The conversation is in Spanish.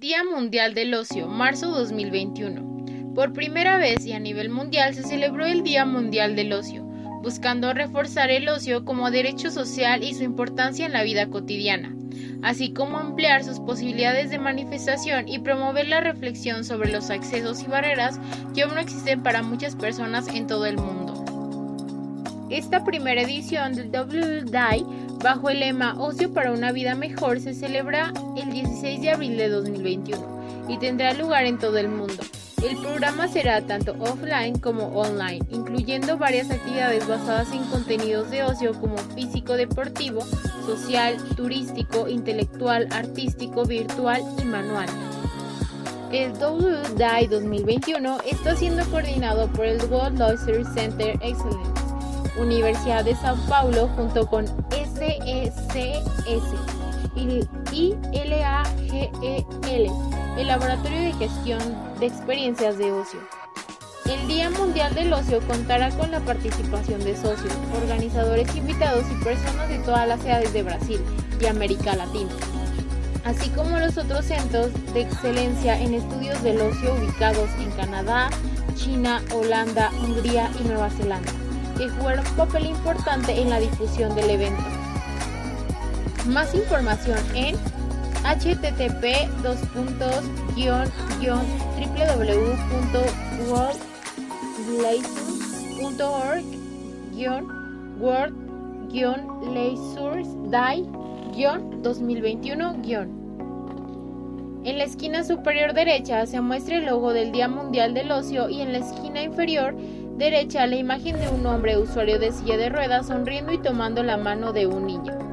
Día Mundial del Ocio, marzo 2021. Por primera vez y a nivel mundial se celebró el Día Mundial del Ocio, buscando reforzar el ocio como derecho social y su importancia en la vida cotidiana, así como ampliar sus posibilidades de manifestación y promover la reflexión sobre los accesos y barreras que aún no existen para muchas personas en todo el mundo. Esta primera edición del WDI bajo el lema Ocio para una vida mejor se celebra el 16 de abril de 2021 y tendrá lugar en todo el mundo. El programa será tanto offline como online, incluyendo varias actividades basadas en contenidos de ocio como físico, deportivo, social, turístico, intelectual, artístico, virtual y manual. El WDI 2021 está siendo coordinado por el World Leisure Center Excellence Universidad de Sao Paulo junto con SECS y ILAGEL, el Laboratorio de Gestión de Experiencias de Ocio. El Día Mundial del Ocio contará con la participación de socios, organizadores invitados y personas de todas las ciudades de Brasil y América Latina, así como los otros centros de excelencia en estudios del ocio ubicados en Canadá, China, Holanda, Hungría y Nueva Zelanda que jugaron un papel importante en la difusión del evento. Más información en http www.worldlasersorg world 2021 En la esquina superior derecha se muestra el logo del Día Mundial del Ocio y en la esquina inferior derecha la imagen de un hombre usuario de silla de ruedas sonriendo y tomando la mano de un niño.